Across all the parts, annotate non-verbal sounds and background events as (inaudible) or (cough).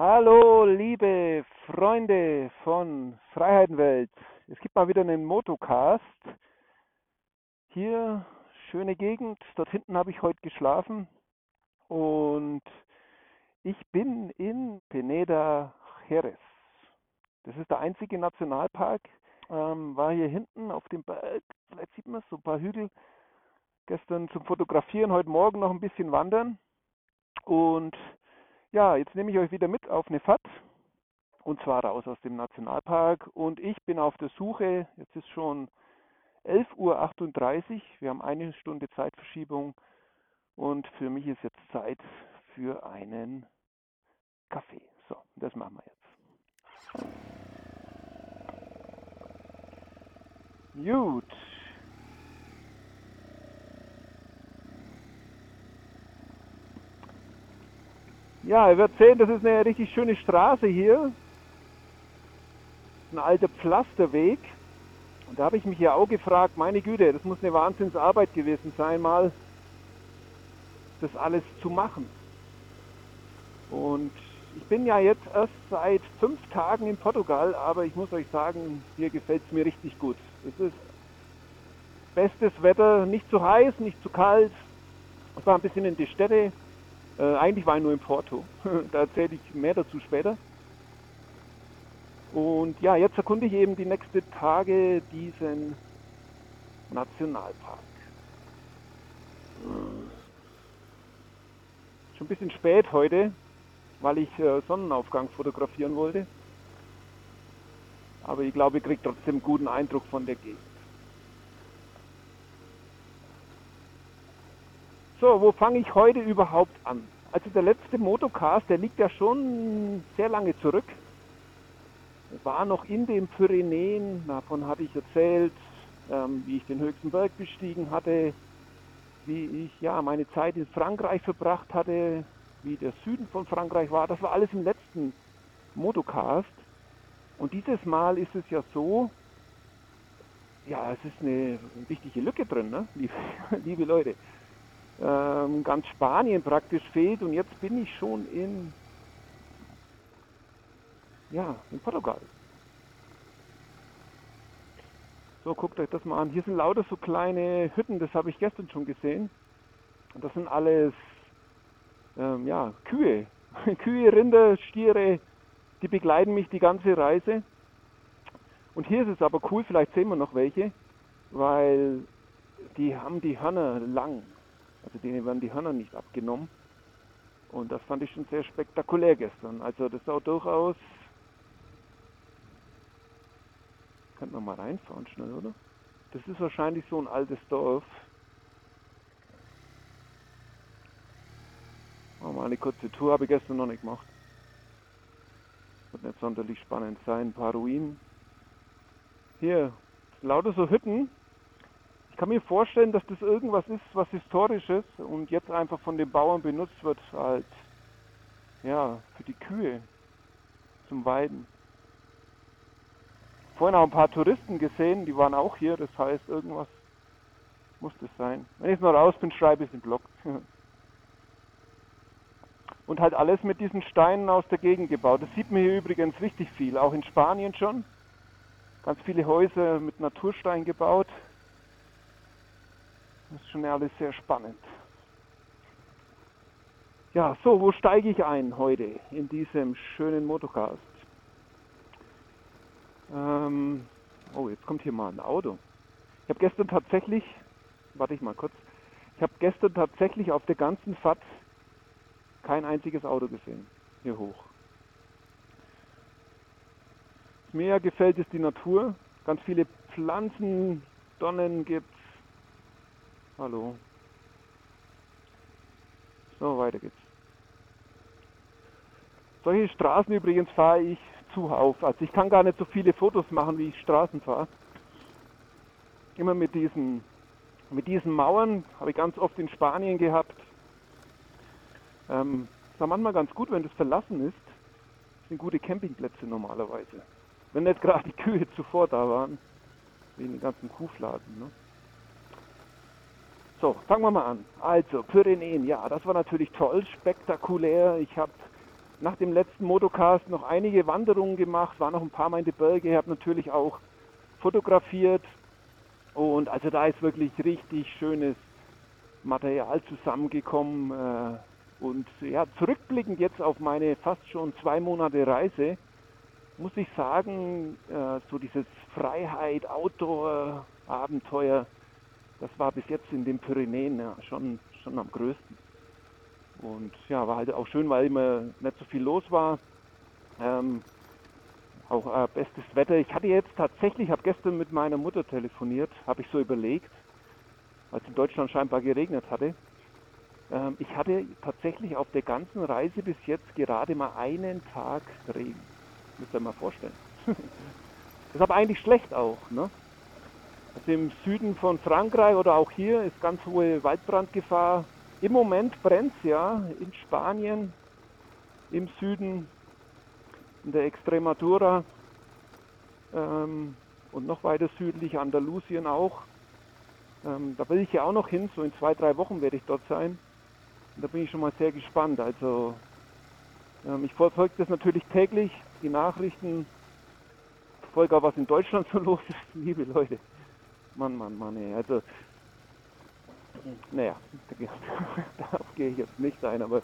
Hallo, liebe Freunde von Freiheitenwelt. Es gibt mal wieder einen Motocast. Hier, schöne Gegend. Dort hinten habe ich heute geschlafen. Und ich bin in Peneda Jerez. Das ist der einzige Nationalpark. Ähm, war hier hinten auf dem Berg, vielleicht sieht man es, so ein paar Hügel. Gestern zum Fotografieren, heute Morgen noch ein bisschen wandern. Und ja, jetzt nehme ich euch wieder mit auf eine Fahrt und zwar raus aus dem Nationalpark und ich bin auf der Suche, jetzt ist schon 11.38 Uhr, wir haben eine Stunde Zeitverschiebung und für mich ist jetzt Zeit für einen Kaffee. So, das machen wir jetzt. Gut, Ja, ihr werdet sehen, das ist eine richtig schöne Straße hier. Ein alter Pflasterweg. Und da habe ich mich ja auch gefragt, meine Güte, das muss eine Wahnsinnsarbeit gewesen sein, mal das alles zu machen. Und ich bin ja jetzt erst seit fünf Tagen in Portugal, aber ich muss euch sagen, hier gefällt es mir richtig gut. Es ist bestes Wetter, nicht zu heiß, nicht zu kalt. Ich war ein bisschen in die Städte, äh, eigentlich war ich nur in Porto. (laughs) da erzähle ich mehr dazu später. Und ja, jetzt erkunde ich eben die nächsten Tage diesen Nationalpark. Schon ein bisschen spät heute, weil ich äh, Sonnenaufgang fotografieren wollte. Aber ich glaube, ich kriege trotzdem einen guten Eindruck von der Gegend. So, wo fange ich heute überhaupt an? Also der letzte Motocast, der liegt ja schon sehr lange zurück. War noch in den Pyrenäen, davon hatte ich erzählt, ähm, wie ich den höchsten Berg bestiegen hatte, wie ich ja meine Zeit in Frankreich verbracht hatte, wie der Süden von Frankreich war. Das war alles im letzten Motocast. Und dieses Mal ist es ja so, ja, es ist eine wichtige Lücke drin, ne? (laughs) liebe, liebe Leute ähm, ganz Spanien praktisch fehlt und jetzt bin ich schon in, ja, in Portugal. So, guckt euch das mal an. Hier sind lauter so kleine Hütten, das habe ich gestern schon gesehen. Und das sind alles, ähm, ja, Kühe. (laughs) Kühe, Rinder, Stiere, die begleiten mich die ganze Reise. Und hier ist es aber cool, vielleicht sehen wir noch welche, weil die haben die Hörner lang. Also denen werden die Hörner nicht abgenommen. Und das fand ich schon sehr spektakulär gestern. Also das sah durchaus... Könnte man mal reinfahren schnell, oder? Das ist wahrscheinlich so ein altes Dorf. Machen wir eine kurze Tour, habe ich gestern noch nicht gemacht. Wird nicht sonderlich spannend sein. Ein paar Ruinen. Hier, lauter so Hütten kann mir vorstellen, dass das irgendwas ist, was historisches und jetzt einfach von den Bauern benutzt wird als ja, für die Kühe zum Weiden. Vorhin auch ein paar Touristen gesehen, die waren auch hier, das heißt, irgendwas muss das sein. Wenn ich noch raus bin, schreibe ich es den Blog. (laughs) Und halt alles mit diesen Steinen aus der Gegend gebaut. Das sieht man hier übrigens richtig viel, auch in Spanien schon. Ganz viele Häuser mit Naturstein gebaut. Das ist schon alles sehr spannend. Ja, so, wo steige ich ein heute in diesem schönen Motocast? Ähm, oh, jetzt kommt hier mal ein Auto. Ich habe gestern tatsächlich, warte ich mal kurz, ich habe gestern tatsächlich auf der ganzen Fahrt kein einziges Auto gesehen, hier hoch. Was mir gefällt, ist die Natur. Ganz viele Pflanzen, Donnen gibt Hallo. So, weiter geht's. Solche Straßen übrigens fahre ich zuhauf. Also ich kann gar nicht so viele Fotos machen, wie ich Straßen fahre. Immer mit diesen, mit diesen Mauern habe ich ganz oft in Spanien gehabt. Ähm, ist auch manchmal ganz gut, wenn das verlassen ist. Das sind gute Campingplätze normalerweise. Wenn nicht gerade die Kühe zuvor da waren, wegen den ganzen Kuhfladen. Ne? So, fangen wir mal an. Also, Pyrenäen, ja, das war natürlich toll, spektakulär. Ich habe nach dem letzten Motocast noch einige Wanderungen gemacht, war noch ein paar Mal in die Berge, habe natürlich auch fotografiert und also da ist wirklich richtig schönes Material zusammengekommen äh, und ja, zurückblickend jetzt auf meine fast schon zwei Monate Reise, muss ich sagen, äh, so dieses Freiheit, Outdoor, Abenteuer, das war bis jetzt in den Pyrenäen ja, schon, schon am größten. Und ja, war halt auch schön, weil immer nicht so viel los war. Ähm, auch äh, bestes Wetter. Ich hatte jetzt tatsächlich, habe gestern mit meiner Mutter telefoniert, habe ich so überlegt, als in Deutschland scheinbar geregnet hatte. Ähm, ich hatte tatsächlich auf der ganzen Reise bis jetzt gerade mal einen Tag Regen. Müsst ihr mal vorstellen. das (laughs) ist aber eigentlich schlecht auch. Ne? Im Süden von Frankreich oder auch hier ist ganz hohe Waldbrandgefahr. Im Moment brennt es ja in Spanien, im Süden, in der Extremadura ähm, und noch weiter südlich Andalusien auch. Ähm, da will ich ja auch noch hin, so in zwei, drei Wochen werde ich dort sein. Und da bin ich schon mal sehr gespannt. Also ähm, ich verfolge das natürlich täglich, die Nachrichten, verfolge auch, was in Deutschland so (laughs) los ist, liebe Leute. Mann, Mann, Mann, ey. Also, naja, (laughs) darauf gehe ich jetzt nicht ein, aber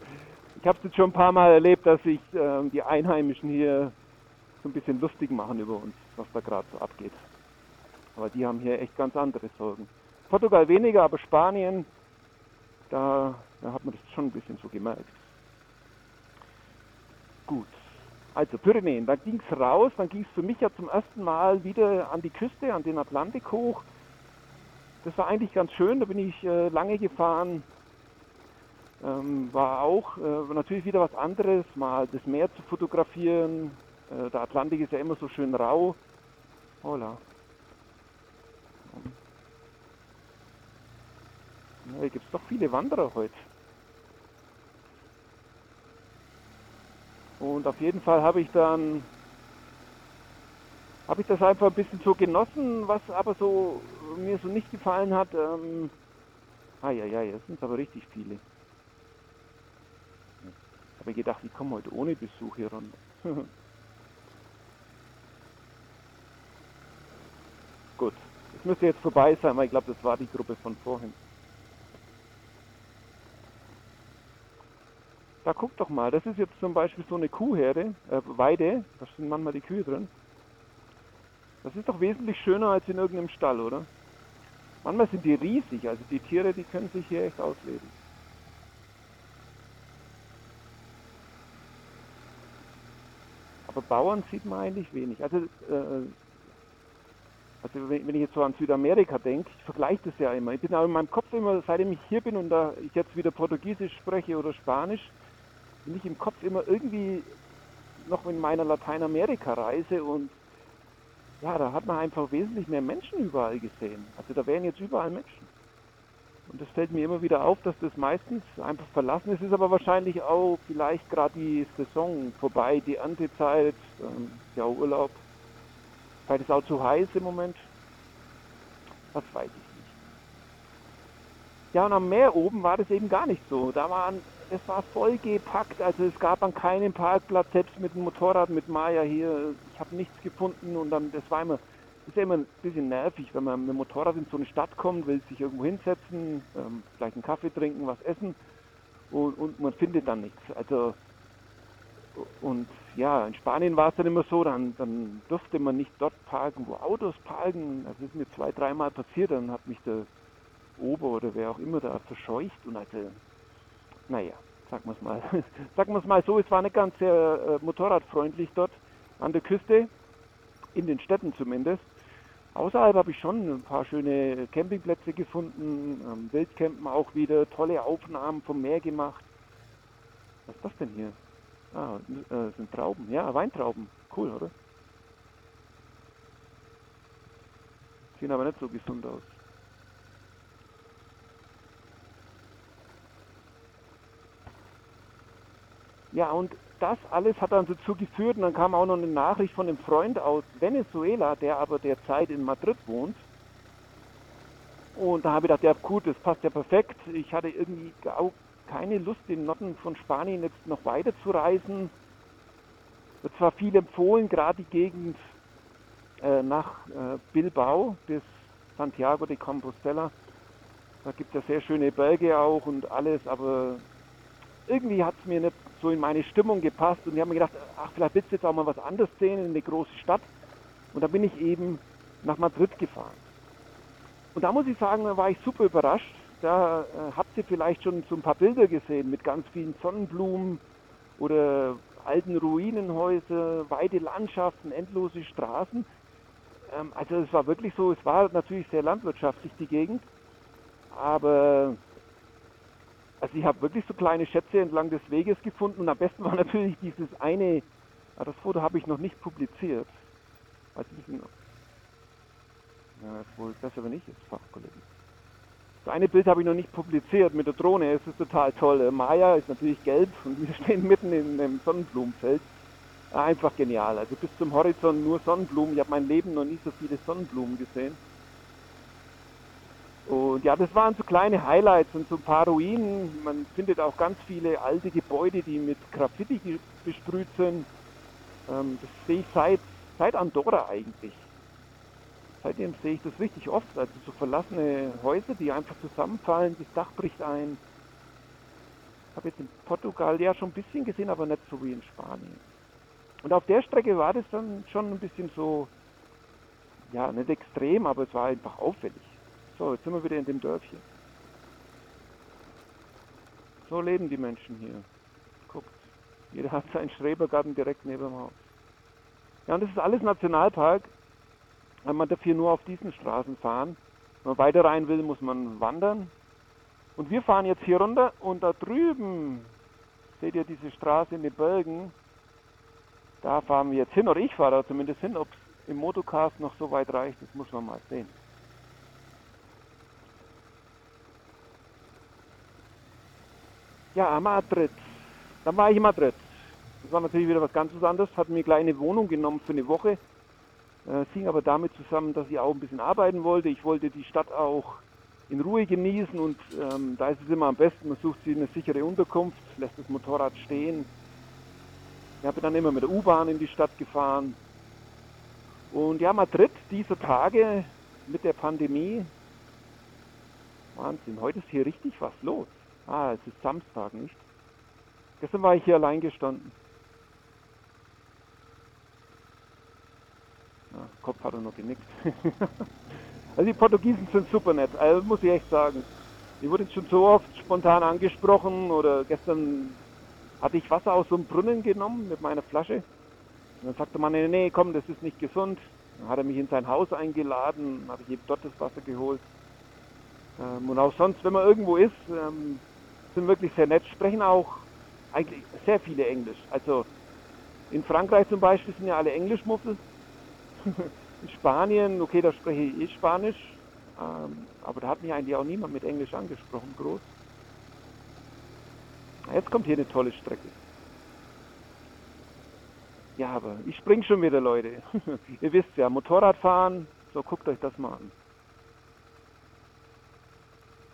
ich habe es jetzt schon ein paar Mal erlebt, dass sich ähm, die Einheimischen hier so ein bisschen lustig machen über uns, was da gerade so abgeht. Aber die haben hier echt ganz andere Sorgen. Portugal weniger, aber Spanien, da, da hat man das schon ein bisschen so gemerkt. Gut. Also Pyrenäen, dann ging es raus, dann ging es für mich ja zum ersten Mal wieder an die Küste, an den Atlantik hoch. Das war eigentlich ganz schön, da bin ich äh, lange gefahren. Ähm, war auch äh, natürlich wieder was anderes, mal das Meer zu fotografieren. Äh, der Atlantik ist ja immer so schön rau. Hola. Ja, hier gibt es doch viele Wanderer heute. Und auf jeden Fall habe ich dann habe ich das einfach ein bisschen so genossen, was aber so mir so nicht gefallen hat. Ähm, ah ja, ja, jetzt sind es aber richtig viele. Ich habe gedacht, ich komme heute ohne Besuch hier runter. (laughs) Gut, das müsste jetzt vorbei sein, weil ich glaube, das war die Gruppe von vorhin. Da guck doch mal, das ist jetzt zum Beispiel so eine Kuhherde, äh, Weide, da sind manchmal die Kühe drin. Das ist doch wesentlich schöner als in irgendeinem Stall, oder? Manchmal sind die riesig, also die Tiere, die können sich hier echt ausleben. Aber Bauern sieht man eigentlich wenig. Also, äh, also wenn ich jetzt so an Südamerika denke, ich vergleiche das ja immer. Ich bin auch in meinem Kopf immer, seitdem ich hier bin und da ich jetzt wieder Portugiesisch spreche oder Spanisch, bin ich im Kopf immer irgendwie noch in meiner Lateinamerika-Reise und ja, da hat man einfach wesentlich mehr Menschen überall gesehen. Also da wären jetzt überall Menschen. Und das fällt mir immer wieder auf, dass das meistens einfach verlassen ist. Ist aber wahrscheinlich auch vielleicht gerade die Saison vorbei, die Erntezeit, ähm, ja Urlaub. Vielleicht ist es auch zu heiß im Moment. Das weiß ich nicht. Ja, und am Meer oben war das eben gar nicht so. Da waren es war vollgepackt, also es gab an keinem Parkplatz, selbst mit dem Motorrad mit Maya hier, ich habe nichts gefunden und dann, das war immer, ist ja immer ein bisschen nervig, wenn man mit dem Motorrad in so eine Stadt kommt, will sich irgendwo hinsetzen, ähm, vielleicht einen Kaffee trinken, was essen und, und man findet dann nichts. Also und ja, in Spanien war es dann immer so, dann, dann durfte man nicht dort parken, wo Autos parken. Das ist mir zwei, dreimal passiert, dann hat mich der Ober oder wer auch immer da verscheucht und also naja, sagen wir es mal, sagen wir es mal so, es war nicht ganz sehr äh, motorradfreundlich dort an der Küste, in den Städten zumindest. Außerhalb habe ich schon ein paar schöne Campingplätze gefunden, Wildcampen auch wieder, tolle Aufnahmen vom Meer gemacht. Was ist das denn hier? Ah, äh, sind Trauben. Ja, Weintrauben. Cool, oder? Sehen aber nicht so gesund aus. Ja, und das alles hat dann dazu geführt, und dann kam auch noch eine Nachricht von einem Freund aus Venezuela, der aber derzeit in Madrid wohnt. Und da habe ich gedacht, ja gut, das passt ja perfekt. Ich hatte irgendwie auch keine Lust, den Norden von Spanien jetzt noch weiter zu reisen. wird zwar viel empfohlen, gerade die Gegend äh, nach äh, Bilbao bis Santiago de Compostela. Da gibt es ja sehr schöne Berge auch und alles, aber irgendwie hat es mir nicht so in meine Stimmung gepasst und ich habe mir gedacht, ach, vielleicht willst du jetzt auch mal was anderes sehen in eine große Stadt. Und da bin ich eben nach Madrid gefahren. Und da muss ich sagen, da war ich super überrascht. Da äh, habt ihr vielleicht schon so ein paar Bilder gesehen mit ganz vielen Sonnenblumen oder alten Ruinenhäuser, weite Landschaften, endlose Straßen. Ähm, also es war wirklich so, es war natürlich sehr landwirtschaftlich die Gegend, aber also ich habe wirklich so kleine Schätze entlang des Weges gefunden und am besten war (laughs) natürlich dieses eine, ah, das Foto habe ich noch nicht publiziert. Weiß ich nicht, ja, ist wohl besser, wenn ich jetzt Fachkollegen. Das eine Bild habe ich noch nicht publiziert mit der Drohne. Es ist total toll. Maya ist natürlich gelb und wir (laughs) stehen mitten in einem Sonnenblumenfeld. Einfach genial. Also bis zum Horizont nur Sonnenblumen. Ich habe mein Leben noch nie so viele Sonnenblumen gesehen. Und ja, das waren so kleine Highlights und so ein paar Ruinen. Man findet auch ganz viele alte Gebäude, die mit Graffiti besprüht sind. Ähm, das sehe ich seit, seit Andorra eigentlich seitdem sehe ich das richtig oft. Also so verlassene Häuser, die einfach zusammenfallen, das Dach bricht ein. Ich habe jetzt in Portugal ja schon ein bisschen gesehen, aber nicht so wie in Spanien. Und auf der Strecke war das dann schon ein bisschen so, ja, nicht extrem, aber es war einfach auffällig. So, jetzt sind wir wieder in dem Dörfchen. So leben die Menschen hier. Guckt, jeder hat seinen Schrebergarten direkt neben dem Haus. Ja, und das ist alles Nationalpark man darf hier nur auf diesen Straßen fahren. Wenn man weiter rein will, muss man wandern. Und wir fahren jetzt hier runter und da drüben, seht ihr diese Straße in den Bergen, da fahren wir jetzt hin, oder ich fahre da zumindest hin, ob es im Motocast noch so weit reicht, das muss man mal sehen. Ja, Madrid. Dann war ich in Madrid. Das war natürlich wieder was ganz anderes. Hat mir eine Wohnung genommen für eine Woche. Es hing aber damit zusammen, dass ich auch ein bisschen arbeiten wollte. Ich wollte die Stadt auch in Ruhe genießen und ähm, da ist es immer am besten, man sucht sich eine sichere Unterkunft, lässt das Motorrad stehen. Ich habe dann immer mit der U-Bahn in die Stadt gefahren. Und ja, Madrid dieser Tage mit der Pandemie, Wahnsinn, heute ist hier richtig was los. Ah, es ist Samstag, nicht? Gestern war ich hier allein gestanden. Ja, Kopf hat er noch genickt. (laughs) also die Portugiesen sind super nett, also muss ich echt sagen. Ich wurde jetzt schon so oft spontan angesprochen oder gestern hatte ich Wasser aus so einem Brunnen genommen mit meiner Flasche. Und dann sagte man, nee, nee, komm, das ist nicht gesund. Dann hat er mich in sein Haus eingeladen, habe ich eben dort das Wasser geholt. Ähm, und auch sonst, wenn man irgendwo ist, ähm, sind wirklich sehr nett, sprechen auch eigentlich sehr viele Englisch. Also in Frankreich zum Beispiel sind ja alle Englischmuffel. (laughs) In Spanien, okay, da spreche ich Spanisch, ähm, aber da hat mich eigentlich auch niemand mit Englisch angesprochen, groß. Jetzt kommt hier eine tolle Strecke. Ja, aber ich spring schon wieder, Leute. (laughs) Ihr wisst ja, Motorradfahren, so guckt euch das mal an.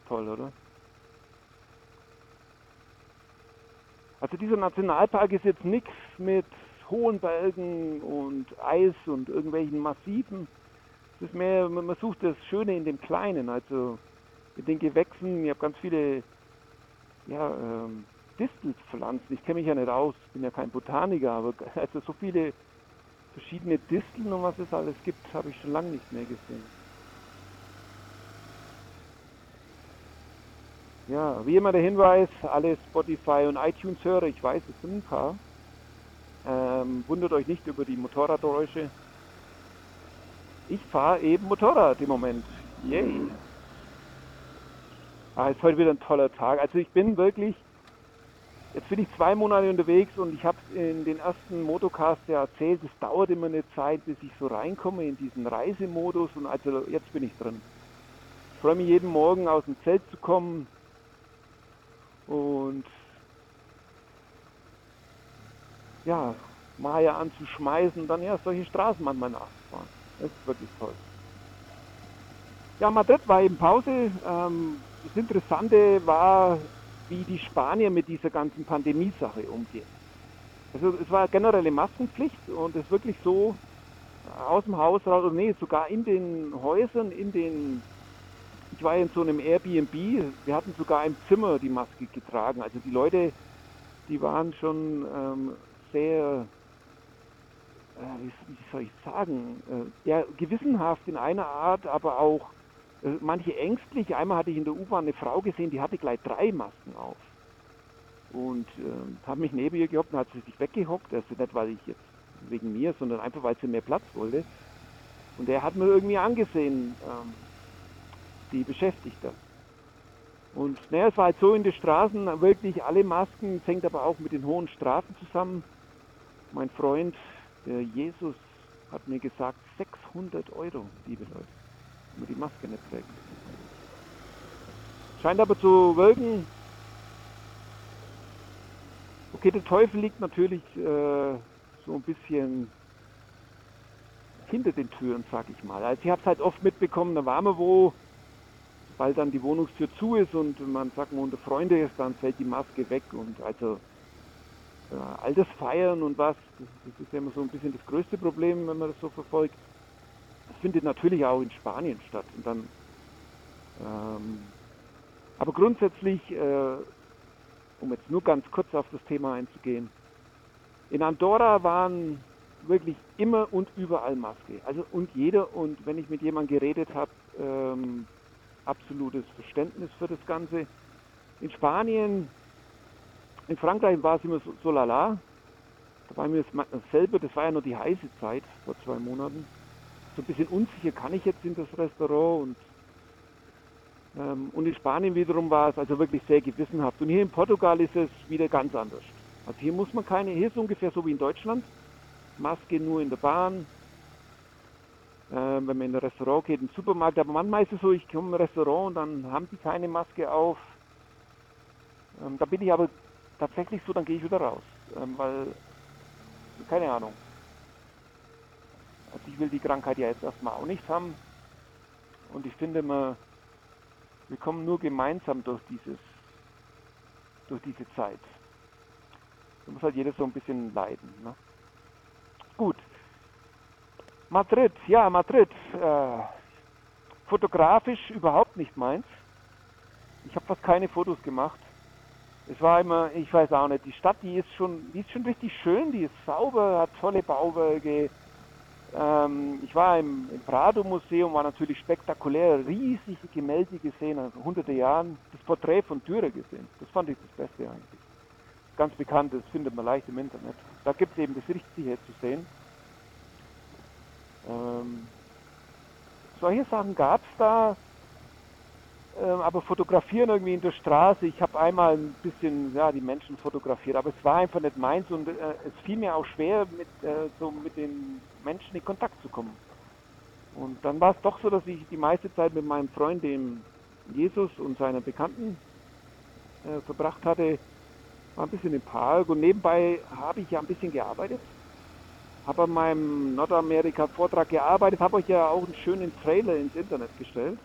Toll, oder? Also dieser Nationalpark ist jetzt nichts mit hohen Bergen und Eis und irgendwelchen Massiven. Es ist mehr, man sucht das Schöne in dem Kleinen, also mit den Gewächsen. Ich habe ganz viele ja, ähm, Distelpflanzen. Ich kenne mich ja nicht aus, bin ja kein Botaniker, aber (laughs) also so viele verschiedene Disteln und was es alles gibt, habe ich schon lange nicht mehr gesehen. Ja, wie immer der Hinweis, alle Spotify und iTunes-Hörer, ich weiß, es sind ein paar, ähm, wundert euch nicht über die Motorradgeräusche. Ich fahre eben Motorrad im Moment. Yay. Ah, ist heute wieder ein toller Tag. Also ich bin wirklich, jetzt bin ich zwei Monate unterwegs und ich habe in den ersten Motocast ja erzählt, es dauert immer eine Zeit, bis ich so reinkomme in diesen Reisemodus und also jetzt bin ich drin. Ich freue mich jeden Morgen aus dem Zelt zu kommen und ja, Maya anzuschmeißen, dann ja solche Straßen manchmal nachzufahren. Das ist wirklich toll. Ja, Madrid war eben Pause. Ähm, das Interessante war, wie die Spanier mit dieser ganzen Pandemie-Sache umgehen. Also es war generelle Maskenpflicht und es ist wirklich so aus dem Haus raus, nee, sogar in den Häusern, in den, ich war in so einem Airbnb, wir hatten sogar im Zimmer die Maske getragen. Also die Leute, die waren schon ähm, sehr, äh, wie, wie, soll ich sagen, äh, ja, gewissenhaft in einer Art, aber auch äh, manche ängstlich. Einmal hatte ich in der U-Bahn eine Frau gesehen, die hatte gleich drei Masken auf und äh, habe mich neben ihr gehockt und hat sie sich weggehockt. Also nicht, weil ich jetzt wegen mir, sondern einfach, weil sie mehr Platz wollte. Und er hat mir irgendwie angesehen, ähm, die beschäftigt das. Und naja, es war halt so in den Straßen, wirklich alle Masken, es hängt aber auch mit den hohen Strafen zusammen. Mein Freund, der Jesus, hat mir gesagt, 600 Euro, liebe Leute, wenn man die Maske nicht trägt. Scheint aber zu wirken, Okay, der Teufel liegt natürlich äh, so ein bisschen hinter den Türen, sag ich mal. Also ich habe es halt oft mitbekommen, da waren wir wo, weil dann die Wohnungstür zu ist und man sagt mal unter Freunde ist, dann fällt die Maske weg und also äh, all das Feiern und was, das, das, ist ja immer so ein bisschen das größte Problem, wenn man das so verfolgt. Das findet natürlich auch in Spanien statt und dann ähm, aber grundsätzlich äh, um jetzt nur ganz kurz auf das Thema einzugehen. In Andorra waren wirklich immer und überall Maske. Also und jeder und wenn ich mit jemandem geredet habe, ähm, absolutes Verständnis für das Ganze. In Spanien, in Frankreich war es immer so, so lala. Da war mir dasselbe, das war ja nur die heiße Zeit vor zwei Monaten. So ein bisschen unsicher, kann ich jetzt in das Restaurant und ähm, und in Spanien wiederum war es also wirklich sehr gewissenhaft. Und hier in Portugal ist es wieder ganz anders. Also hier muss man keine, hier ist es ungefähr so wie in Deutschland. Maske nur in der Bahn, wenn man in ein Restaurant geht, im Supermarkt. Aber manchmal ist es so, ich komme im Restaurant und dann haben die keine Maske auf. Ähm, da bin ich aber tatsächlich so, dann gehe ich wieder raus. Ähm, weil, keine Ahnung. Also ich will die Krankheit ja jetzt erstmal auch nicht haben. Und ich finde, man wir kommen nur gemeinsam durch dieses, durch diese Zeit. Da muss halt jeder so ein bisschen leiden. Ne? Gut. Madrid, ja, Madrid. Äh, fotografisch überhaupt nicht meins. Ich habe fast keine Fotos gemacht. Es war immer, ich weiß auch nicht, die Stadt, die ist schon, die ist schon richtig schön, die ist sauber, hat tolle Bauwerke, ähm, ich war im, im Prado-Museum, war natürlich spektakulär, riesige Gemälde gesehen, also hunderte Jahren, das Porträt von Dürer gesehen. Das fand ich das Beste eigentlich. Ganz bekannt, das findet man leicht im Internet. Da gibt es eben das Richtige zu sehen. Ähm, solche Sachen gab es da, ähm, aber fotografieren irgendwie in der Straße, ich habe einmal ein bisschen ja, die Menschen fotografiert, aber es war einfach nicht meins und äh, es fiel mir auch schwer, mit, äh, so mit den Menschen in Kontakt zu kommen. Und dann war es doch so, dass ich die meiste Zeit mit meinem Freund, dem Jesus und seiner Bekannten äh, verbracht hatte, war ein bisschen im Park und nebenbei habe ich ja ein bisschen gearbeitet, habe an meinem Nordamerika-Vortrag gearbeitet, habe euch ja auch einen schönen Trailer ins Internet gestellt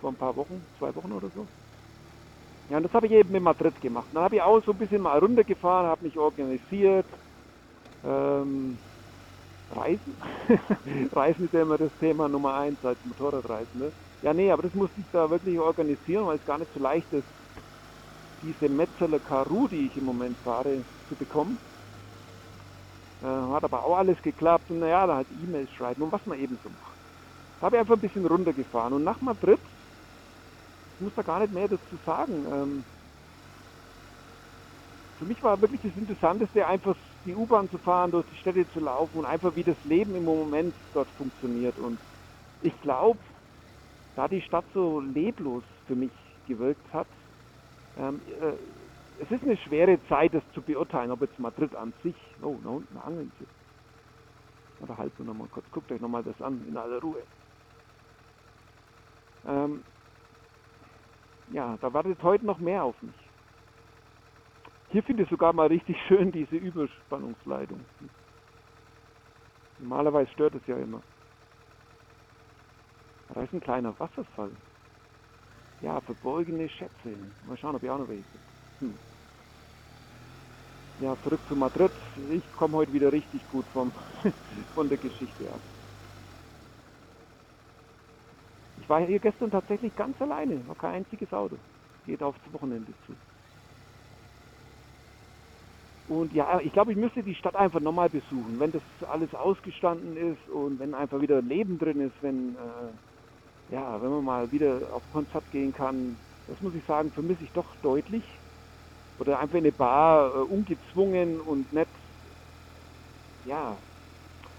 vor ein paar Wochen, zwei Wochen oder so. Ja, und das habe ich eben in Madrid gemacht. Dann habe ich auch so ein bisschen mal runtergefahren, habe mich organisiert. Ähm, Reisen? (laughs) Reisen ist ja immer das Thema Nummer eins als Motorradreisen. Ne? Ja, nee, aber das musste ich da wirklich organisieren, weil es gar nicht so leicht ist, diese Metzeler Karu, die ich im Moment fahre, zu bekommen. Äh, hat aber auch alles geklappt und naja, da halt E-Mails schreiben und was man eben so macht. Da habe ich einfach ein bisschen runtergefahren und nach Madrid ich muss da gar nicht mehr dazu sagen. Ähm, für mich war wirklich das Interessanteste, einfach die U-Bahn zu fahren, durch die Städte zu laufen und einfach wie das Leben im Moment dort funktioniert. Und ich glaube, da die Stadt so leblos für mich gewirkt hat, ähm, äh, es ist eine schwere Zeit, das zu beurteilen, ob jetzt Madrid an sich, oh, da unten angeln sie. Oder halten wir nochmal kurz, guckt euch nochmal das an, in aller Ruhe. Ähm, ja, da wartet heute noch mehr auf mich. Hier finde ich sogar mal richtig (laughs) schön diese Überspannungsleitung. Normalerweise stört es ja immer. Da ist ein kleiner Wasserfall. Ja, verborgene Schätze. Mal schauen, ob ich auch noch welche. Hm. ja, zurück zu Madrid. Ich komme heute wieder richtig gut vom, (laughs) von der Geschichte ab. Ich war hier gestern tatsächlich ganz alleine, war kein einziges Auto. Geht aufs Wochenende zu. Und ja, ich glaube, ich müsste die Stadt einfach nochmal besuchen, wenn das alles ausgestanden ist und wenn einfach wieder Leben drin ist, wenn, äh, ja, wenn man mal wieder auf Konzert gehen kann. Das muss ich sagen, vermisse ich doch deutlich. Oder einfach in eine Bar, äh, ungezwungen und nett. Ja,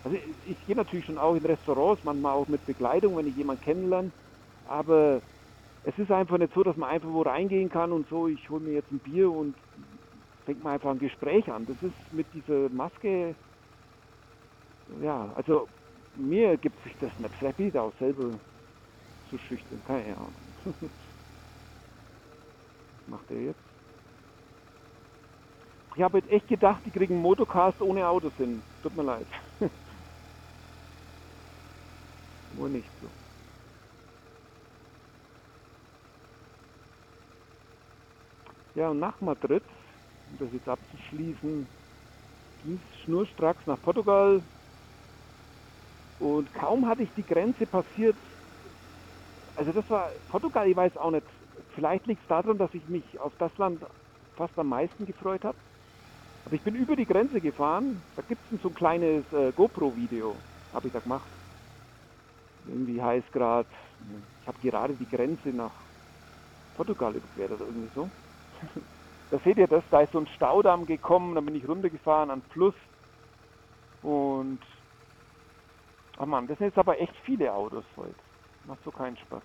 also ich, ich gehe natürlich schon auch in Restaurants, manchmal auch mit Begleitung, wenn ich jemanden kennenlerne. Aber es ist einfach nicht so, dass man einfach wo reingehen kann und so, ich hole mir jetzt ein Bier und fängt man einfach ein Gespräch an. Das ist mit dieser Maske, ja, also mir gibt sich das nicht. Vielleicht bin ich da auch selber zu schüchtern, keine Ahnung. (laughs) Was macht er jetzt? Ich habe jetzt echt gedacht, die kriegen Motocast ohne Autos hin. Tut mir leid. (laughs) Nur nicht so. Ja, und nach Madrid um das jetzt abzuschließen, ging es schnurstracks nach Portugal. Und kaum hatte ich die Grenze passiert, also das war Portugal, ich weiß auch nicht, vielleicht liegt es daran, dass ich mich auf das Land fast am meisten gefreut habe. Aber ich bin über die Grenze gefahren, da gibt es so ein kleines äh, GoPro-Video, habe ich da gemacht. Irgendwie heißt gerade, ich habe gerade die Grenze nach Portugal überquert oder irgendwie so. (laughs) Da seht ihr das, da ist so ein Staudamm gekommen, dann bin ich runtergefahren an Fluss und oh Mann, das sind jetzt aber echt viele Autos heute. Macht so keinen Spaß.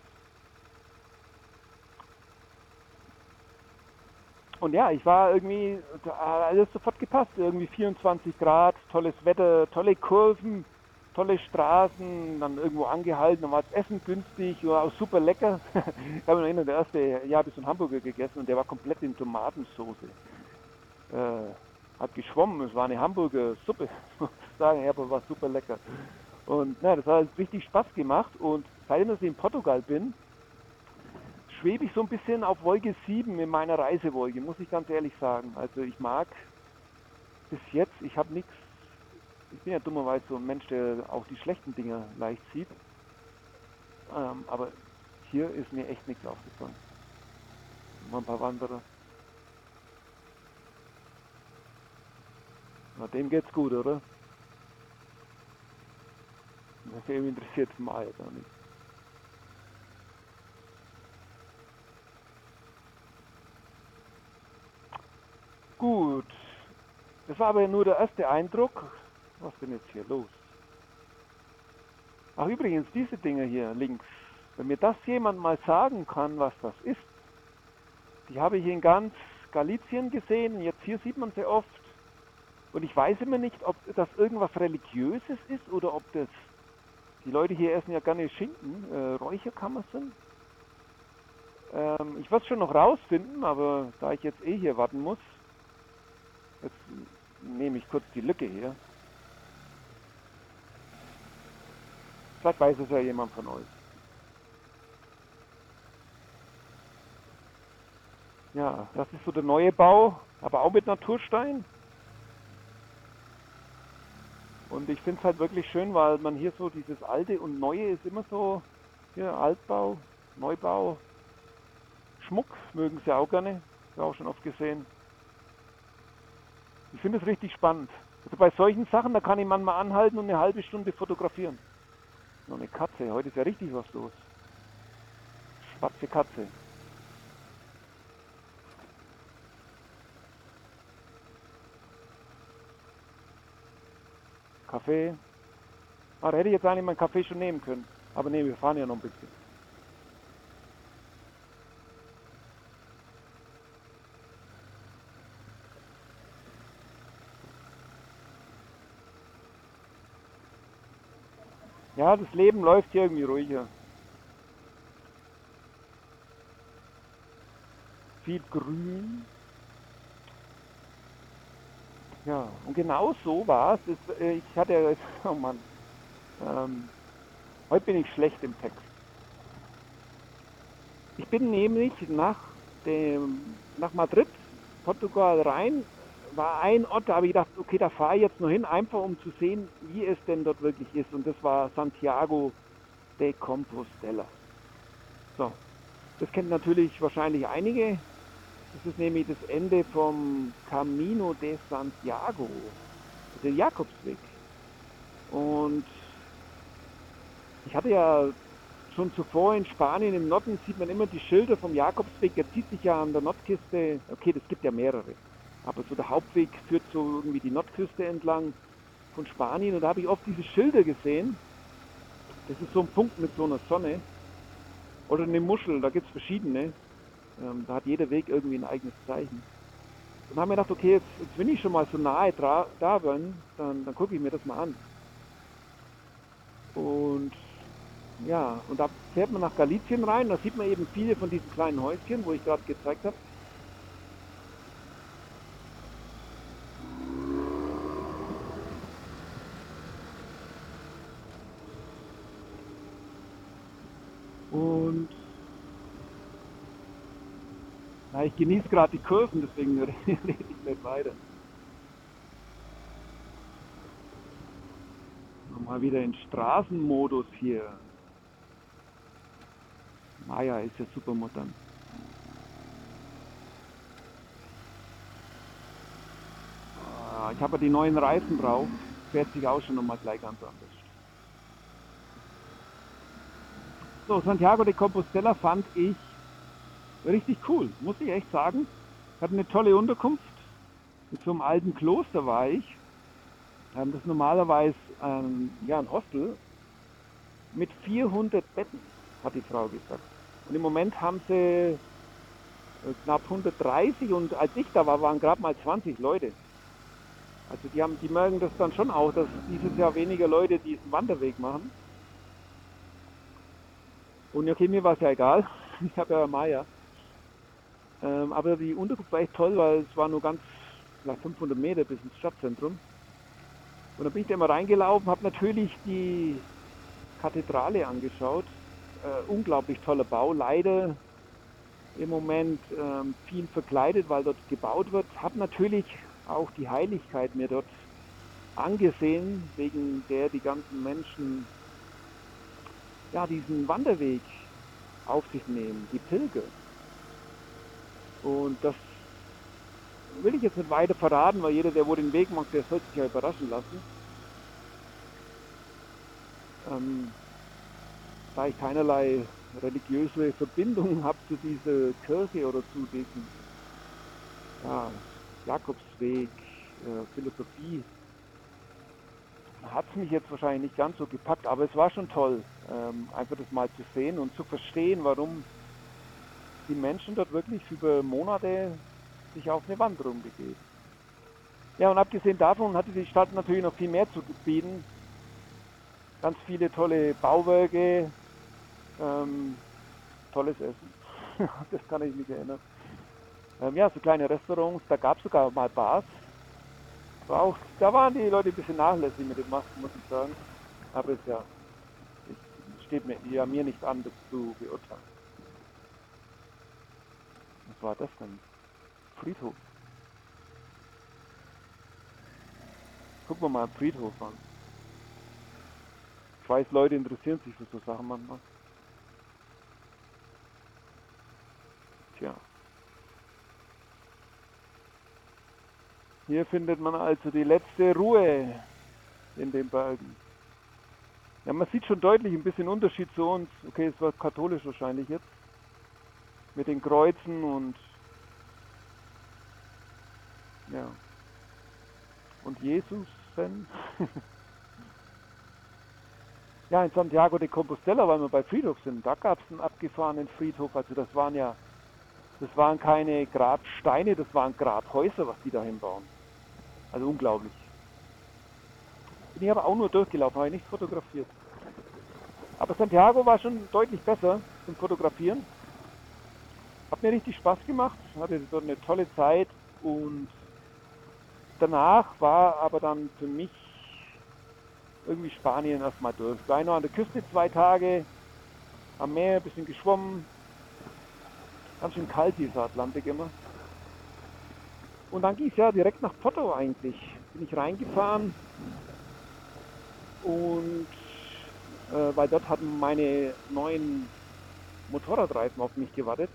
Und ja, ich war irgendwie, alles sofort gepasst, irgendwie 24 Grad, tolles Wetter, tolle Kurven, tolle Straßen, dann irgendwo angehalten, dann war das Essen günstig, war auch super lecker. (laughs) ich habe mich noch der erste Jahr bis in Hamburger gegessen und der war komplett in Tomatensoße. Äh, hat geschwommen, es war eine Hamburger Suppe, muss (laughs) ich sagen, aber war super lecker. Und na, das hat richtig Spaß gemacht und seitdem ich in Portugal bin, schwebe ich so ein bisschen auf Wolke 7 in meiner Reisewolke, muss ich ganz ehrlich sagen. Also ich mag bis jetzt, ich habe nichts ich bin ja dummerweise so ein Mensch, der auch die schlechten Dinge leicht sieht. Ähm, aber hier ist mir echt nichts aufgefallen. Mal ein paar Wanderer. Na, dem geht's gut, oder? Dem interessiert Mai da nicht. Gut. Das war aber nur der erste Eindruck. Was ist denn jetzt hier los? Ach übrigens, diese Dinger hier links. Wenn mir das jemand mal sagen kann, was das ist, die habe ich in ganz Galizien gesehen, jetzt hier sieht man sie oft. Und ich weiß immer nicht, ob das irgendwas Religiöses ist oder ob das, die Leute hier essen ja gerne Schinken, äh, Räucherkammer sind. Ähm, ich werde es schon noch rausfinden, aber da ich jetzt eh hier warten muss, jetzt nehme ich kurz die Lücke hier. Vielleicht weiß es ja jemand von euch. Ja, das ist so der neue Bau, aber auch mit Naturstein. Und ich finde es halt wirklich schön, weil man hier so dieses Alte und Neue ist immer so, hier Altbau, Neubau, Schmuck mögen sie auch gerne, habe auch schon oft gesehen. Ich finde es richtig spannend. Also bei solchen Sachen, da kann ich manchmal anhalten und eine halbe Stunde fotografieren. Noch eine Katze. Heute ist ja richtig was los. Schwarze Katze. Kaffee. Ah, da hätte ich jetzt eigentlich meinen Kaffee schon nehmen können. Aber nee, wir fahren ja noch ein bisschen. Ja, das Leben läuft hier irgendwie ruhiger. Viel Grün. Ja, und genau so war es. Äh, ich hatte (laughs) oh Mann, ähm, heute bin ich schlecht im Text. Ich bin nämlich nach, dem, nach Madrid, Portugal rein, war ein Ort, da habe ich gedacht, okay, da fahre ich jetzt nur hin, einfach um zu sehen, wie es denn dort wirklich ist. Und das war Santiago de Compostela. So, das kennt natürlich wahrscheinlich einige. Das ist nämlich das Ende vom Camino de Santiago, der Jakobsweg. Und ich hatte ja schon zuvor in Spanien im Norden sieht man immer die Schilder vom Jakobsweg. Der zieht sich ja an der Nordküste. Okay, das gibt ja mehrere. Aber so der Hauptweg führt so irgendwie die Nordküste entlang von Spanien. Und da habe ich oft diese Schilder gesehen. Das ist so ein Punkt mit so einer Sonne. Oder eine Muschel, da gibt es verschiedene. Ähm, da hat jeder Weg irgendwie ein eigenes Zeichen. Und haben wir gedacht, okay, jetzt, jetzt wenn ich schon mal so nahe da bin, dann, dann gucke ich mir das mal an. Und ja, und da fährt man nach Galizien rein, da sieht man eben viele von diesen kleinen Häuschen, wo ich gerade gezeigt habe. Und na, ich genieße gerade die Kurven, deswegen (laughs) rede ich nicht weiter. Nochmal wieder in Straßenmodus hier. Maya ist ja super modern. Ah, ich habe ja die neuen Reifen drauf. Fährt sich auch schon nochmal gleich ganz anders. So, Santiago de Compostela fand ich richtig cool, muss ich echt sagen. Hat eine tolle Unterkunft. Mit so einem alten Kloster war ich. Das ist normalerweise ähm, ja, ein Hostel mit 400 Betten, hat die Frau gesagt. Und im Moment haben sie äh, knapp 130 und als ich da war, waren gerade mal 20 Leute. Also die haben, die merken das dann schon auch, dass dieses Jahr weniger Leute diesen Wanderweg machen. Und okay, mir war es ja egal. (laughs) Ich habe ja Maya. Ähm, aber die Unterkunft war echt toll, weil es war nur ganz vielleicht 500 Meter bis ins Stadtzentrum. Und da bin ich da immer reingelaufen, habe natürlich die Kathedrale angeschaut. Äh, unglaublich toller Bau. Leider im Moment ähm, viel verkleidet, weil dort gebaut wird. Habe natürlich auch die Heiligkeit mir dort angesehen, wegen der die ganzen Menschen ja, diesen Wanderweg auf sich nehmen, die Pilger. Und das will ich jetzt nicht weiter verraten, weil jeder, der wo den Weg macht, der soll sich ja überraschen lassen. Ähm, da ich keinerlei religiöse Verbindung (laughs) habe zu dieser Kirche oder zu diesem ja, Jakobsweg, äh, Philosophie, hat es mich jetzt wahrscheinlich nicht ganz so gepackt, aber es war schon toll, ähm, einfach das mal zu sehen und zu verstehen, warum die Menschen dort wirklich über Monate sich auf eine Wanderung begeben. Ja, und abgesehen davon hatte die Stadt natürlich noch viel mehr zu bieten. Ganz viele tolle Bauwerke, ähm, tolles Essen. (laughs) das kann ich mich erinnern. Ähm, ja, so kleine Restaurants, da gab es sogar mal Bars. War auch, da waren die Leute ein bisschen nachlässig mit den Masken, muss ich sagen. Aber es ja, es steht mir, ja, mir nicht an, das zu beurteilen. Was war das denn? Friedhof. Gucken wir mal am Friedhof an. Ich weiß, Leute interessieren sich für so Sachen manchmal. Tja. Hier findet man also die letzte Ruhe in den Bergen. Ja, man sieht schon deutlich ein bisschen Unterschied zu uns. Okay, es war katholisch wahrscheinlich jetzt. Mit den Kreuzen und ja. Und Jesus denn? (laughs) ja, in Santiago de Compostela, weil wir bei Friedhof sind, da gab es einen abgefahrenen Friedhof. Also das waren ja, das waren keine Grabsteine, das waren Grabhäuser, was die da hinbauen. Also unglaublich. Bin ich aber auch nur durchgelaufen, habe ich nicht fotografiert. Aber Santiago war schon deutlich besser zum Fotografieren. Hat mir richtig Spaß gemacht, hatte dort eine tolle Zeit und danach war aber dann für mich irgendwie Spanien erstmal durch. War nur an der Küste zwei Tage, am Meer ein bisschen geschwommen. Ganz schön kalt dieser Atlantik immer. Und dann ging es ja direkt nach Porto eigentlich. Bin ich reingefahren und äh, weil dort hatten meine neuen Motorradreifen auf mich gewartet.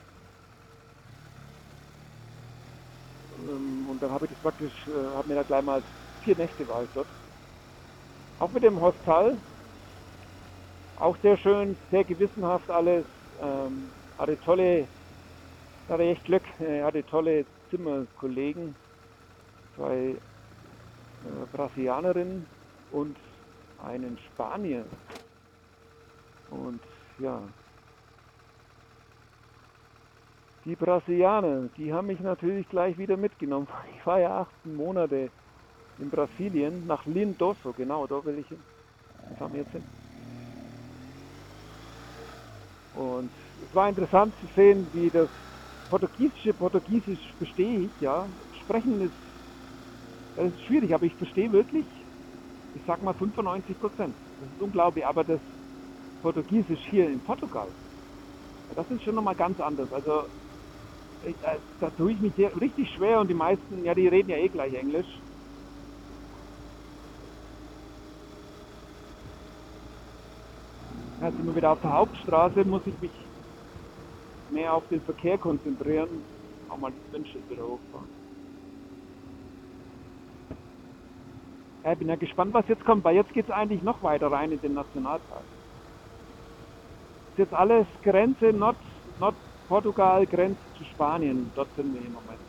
Ähm, und dann habe ich das praktisch, äh, habe mir da gleich mal vier Nächte war ich dort. Auch mit dem Hostel. Auch sehr schön, sehr gewissenhaft alles. Ähm, hatte tolle, hatte echt Glück, äh, hatte tolle Zimmerkollegen, zwei äh, Brasilianerinnen und einen Spanier. Und ja, die Brasilianer, die haben mich natürlich gleich wieder mitgenommen. (laughs) Ich war ja 18 Monate in Brasilien, nach Lindoso, genau, da will ich hin. Da fahren wir jetzt hin. Und es war interessant zu sehen, wie das Portugiesische, Portugiesisch verstehe ich, ja. Sprechen ist, das ist schwierig, aber ich verstehe wirklich, ich sag mal 95 Prozent. Das ist unglaublich, aber das Portugiesisch hier in Portugal, das ist schon nochmal ganz anders. Also da tue ich mich richtig schwer und die meisten, ja, die reden ja eh gleich Englisch. Jetzt sind wir wieder auf der Hauptstraße, muss ich mich mehr auf den Verkehr konzentrieren. Auch mal die Windschild wieder hochfahren. Ja, ich bin ja gespannt, was jetzt kommt, weil jetzt geht es eigentlich noch weiter rein in den Nationalpark. Ist jetzt alles Grenze Nord, Nordportugal, Grenze zu Spanien. Dort sind wir im Moment.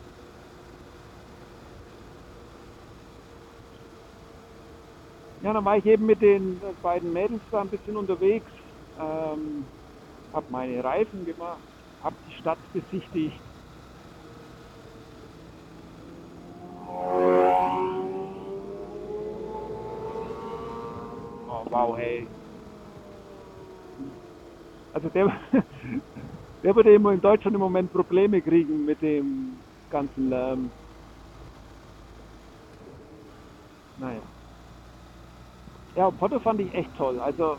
Ja, dann war ich eben mit den beiden Mädels da ein bisschen unterwegs, ähm, habe meine Reifen gemacht, habe die Stadt besichtigt. Oh, wow, hey. Also der, (laughs) der würde immer in Deutschland im Moment Probleme kriegen mit dem ganzen Lärm. Naja. Ja, Porto fand ich echt toll. Also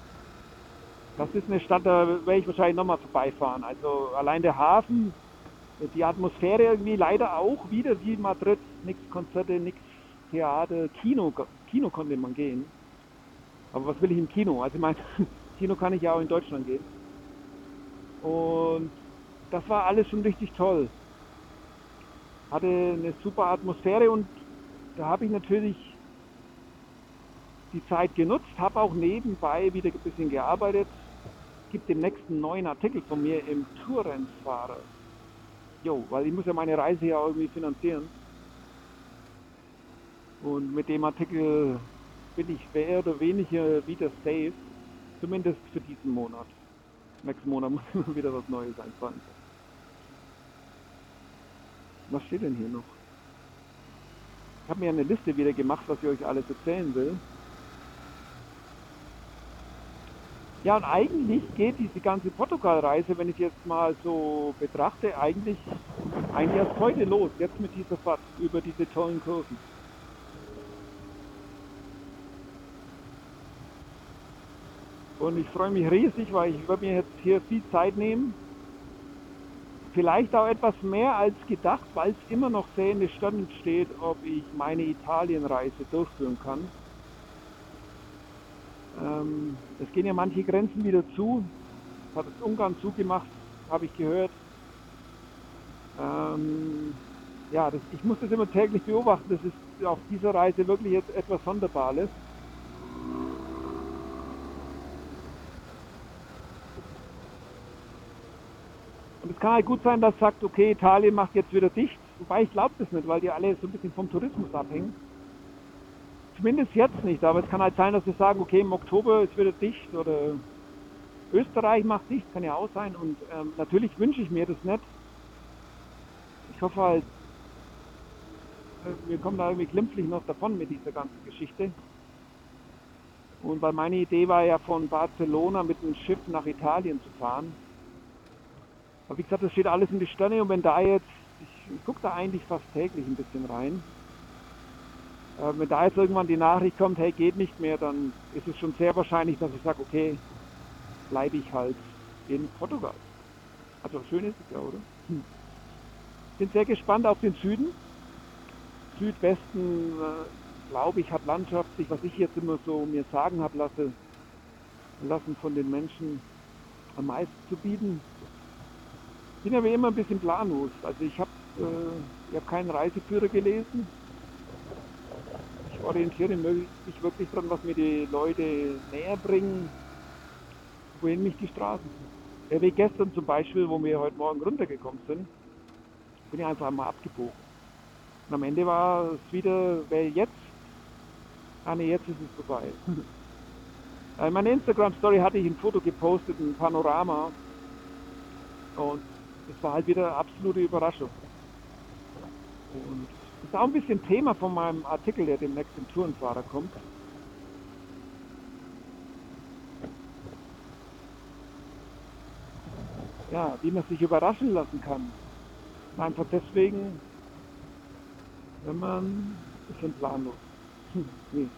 das ist eine Stadt, da werde ich wahrscheinlich nochmal vorbeifahren. Also allein der Hafen, die Atmosphäre irgendwie leider auch wieder wie Madrid. Nichts Konzerte, nichts Theater, Kino, Kino konnte man gehen. Aber was will ich im Kino? Also ich meine, (laughs) Kino kann ich ja auch in Deutschland gehen. Und das war alles schon richtig toll. Hatte eine super Atmosphäre und da habe ich natürlich die Zeit genutzt, habe auch nebenbei wieder ein bisschen gearbeitet, gibt demnächst einen neuen Artikel von mir im Tourrennfahrer. Jo, weil ich muss ja meine Reise ja irgendwie finanzieren. Und mit dem Artikel bin ich mehr oder weniger wieder safe. Zumindest für diesen Monat. Nächsten Monat (laughs) muss immer wieder was Neues einfallen. Was steht denn hier noch? Ich habe mir eine Liste wieder gemacht, was ich euch alles erzählen will. Ja, und eigentlich geht diese ganze Portugal-Reise, wenn ich jetzt mal so betrachte, eigentlich, eigentlich erst heute los, jetzt mit dieser Fahrt über diese tollen Kurven. Und ich freue mich riesig, weil ich werde mir jetzt hier viel Zeit nehmen. Vielleicht auch etwas mehr als gedacht, weil es immer noch sehr in den Sternen steht, ob ich meine Italienreise durchführen kann. Ähm, es gehen ja manche Grenzen wieder zu. Hat das Ungarn zugemacht, habe ich gehört. Ähm, ja, das, ich muss das immer täglich beobachten. Das ist auf dieser Reise wirklich jetzt etwas Sonderbares. Es kann halt gut sein, dass sagt, okay, Italien macht jetzt wieder dicht. Wobei ich glaube das nicht, weil die alle so ein bisschen vom Tourismus abhängen. Zumindest jetzt nicht, aber es kann halt sein, dass sie sagen, okay, im Oktober ist wieder dicht oder Österreich macht dicht, kann ja auch sein. Und ähm, natürlich wünsche ich mir das nicht. Ich hoffe halt, wir kommen da irgendwie glimpflich noch davon mit dieser ganzen Geschichte. Und weil meine Idee war ja von Barcelona mit dem Schiff nach Italien zu fahren. Aber wie gesagt, das steht alles in die Sterne und wenn da jetzt, ich, gucke da eigentlich fast täglich ein bisschen rein. Äh, wenn da jetzt irgendwann die Nachricht kommt, hey, geht nicht mehr, dann ist es schon sehr wahrscheinlich, dass ich sage, okay, bleibe ich halt in Portugal. Also schön ist es ja, oder? Hm. Bin sehr gespannt auf den Süden. Südwesten, äh, glaube ich, hat landschaftlich, was ich jetzt immer so mir sagen habe lasse, lassen von den Menschen am meisten zu bieten. Ich bin aber immer ein bisschen planlos. Also ich habe äh, hab keinen Reiseführer gelesen. Ich orientiere mich wirklich daran, was mir die Leute näher bringen, wohin mich die Straßen. Ja, wie gestern zum Beispiel, wo wir heute Morgen runtergekommen sind, bin ich einfach mal abgebogen. Und am Ende war es wieder, wer jetzt? Ah ne, jetzt ist es vorbei. (laughs) In meiner Instagram-Story hatte ich ein Foto gepostet, ein Panorama. Und es war halt wieder eine absolute Überraschung. Und das ist auch ein bisschen Thema von meinem Artikel, der demnächst im Tourenfahrer kommt. Ja, wie man sich überraschen lassen kann. Einfach deswegen, wenn man ein bisschen planlos. (laughs) Nee,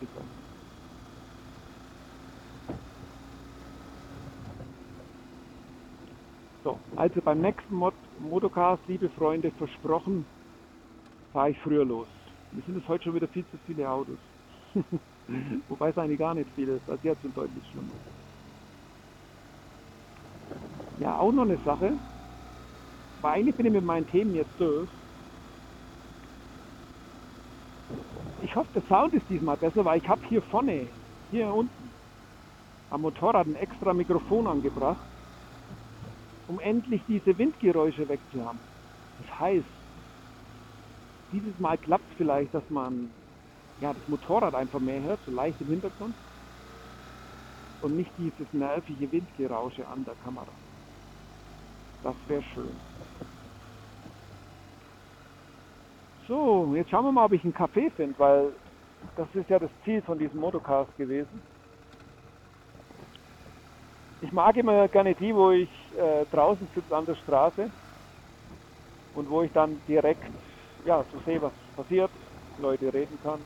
So, also beim nächsten Mod Motocast, liebe Freunde, versprochen, fahre ich früher los. Wir sind es heute schon wieder viel zu viele Autos. (laughs) Wobei es eigentlich gar nicht viel ist, also jetzt sind deutlich schlimmer. Ja, auch noch eine Sache, weil eigentlich bin ich mit meinen Themen jetzt durch. Ich hoffe, der Sound ist diesmal besser, weil ich habe hier vorne, hier unten, am Motorrad ein extra Mikrofon angebracht um endlich diese Windgeräusche wegzuhaben. Das heißt, dieses Mal klappt es vielleicht, dass man ja, das Motorrad einfach mehr hört, so leicht im Hintergrund und nicht dieses nervige Windgerausche an der Kamera. Das wäre schön. So, jetzt schauen wir mal, ob ich einen Kaffee finde, weil das ist ja das Ziel von diesem Motocast gewesen ich mag immer gerne die, wo ich äh, draußen sitze an der Straße und wo ich dann direkt ja, so sehe, was passiert, Leute reden kann.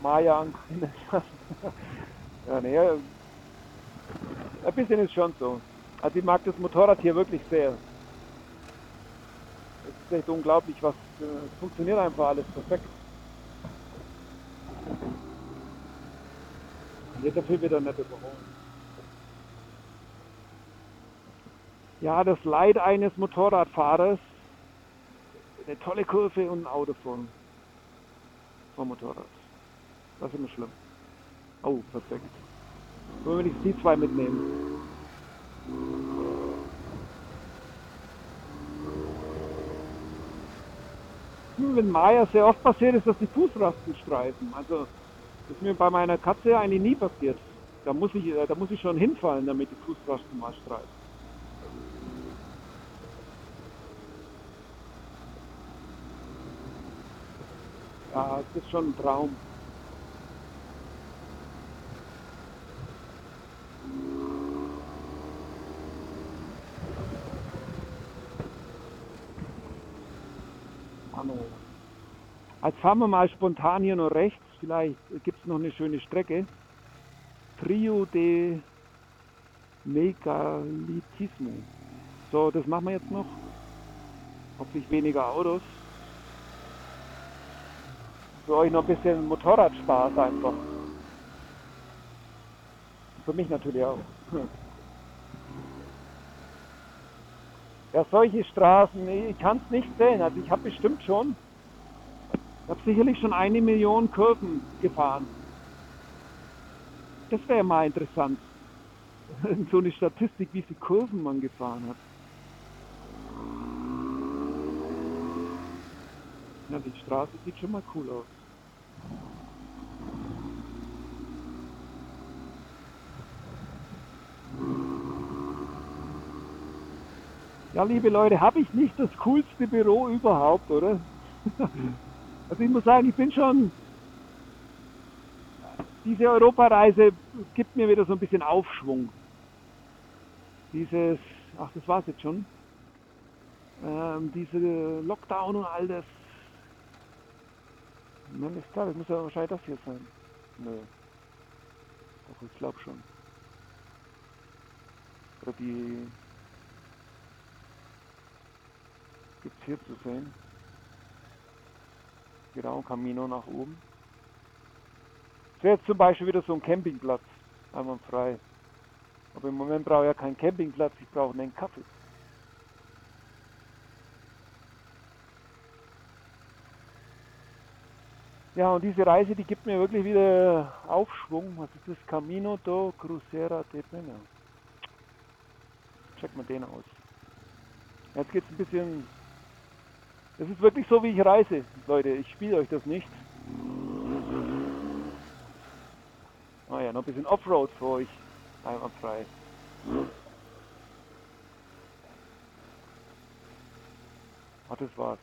Maya (laughs) ja, nee, ein bisschen ist schon so. Also ich mag das Motorrad hier wirklich sehr. Es ist echt unglaublich, was äh, funktioniert einfach alles perfekt. Jetzt dafür wieder nicht überholen. Ja, das Leid eines Motorradfahrers, eine tolle Kurve und ein Auto vom, vom Motorrad. Das ist immer schlimm. Oh, perfekt. Nur wenn ich die zwei mitnehmen. Wenn Maya sehr oft passiert ist, dass die Fußrasten streifen. Also das ist mir bei meiner Katze eigentlich nie passiert. Da muss ich, da muss ich schon hinfallen, damit die Fußrasten mal streifen. Ja, es ist schon ein Traum. Mano. Jetzt fahren wir mal spontan hier noch rechts. Vielleicht gibt es noch eine schöne Strecke. Trio de Megalitismo. So, das machen wir jetzt noch. Hoffentlich weniger Autos für euch noch ein bisschen Motorradspaß einfach. Für mich natürlich auch. Ja, solche Straßen, ich kann es nicht sehen. Also ich habe bestimmt schon, ich habe sicherlich schon eine Million Kurven gefahren. Das wäre mal interessant. (laughs) so eine Statistik, wie viele Kurven man gefahren hat. Ja, die Straße sieht schon mal cool aus. Ja, liebe Leute, habe ich nicht das coolste Büro überhaupt, oder? (laughs) Also ich muss sagen, ich bin schon. Diese Europareise gibt mir wieder so ein bisschen Aufschwung. Dieses, ach, das war's jetzt schon. Ähm, diese Lockdown und all das Nein, ist klar, das muss ja wahrscheinlich das hier sein. Nö. Doch, ich glaube schon. Oder die gibt es hier zu sehen. Ein Camino nach oben. Das wäre jetzt zum Beispiel wieder so ein Campingplatz. Einmal frei. Aber im Moment brauche ich ja keinen Campingplatz, ich brauche einen Kaffee. Ja, und diese Reise, die gibt mir wirklich wieder Aufschwung. Was ist das? Camino do Crucera de Pena. Check mal den aus. Jetzt geht es ein bisschen... Das ist wirklich so, wie ich reise, Leute. Ich spiele euch das nicht. Ah ja, noch ein bisschen Offroad für euch. Einmal frei. Ah, das war's.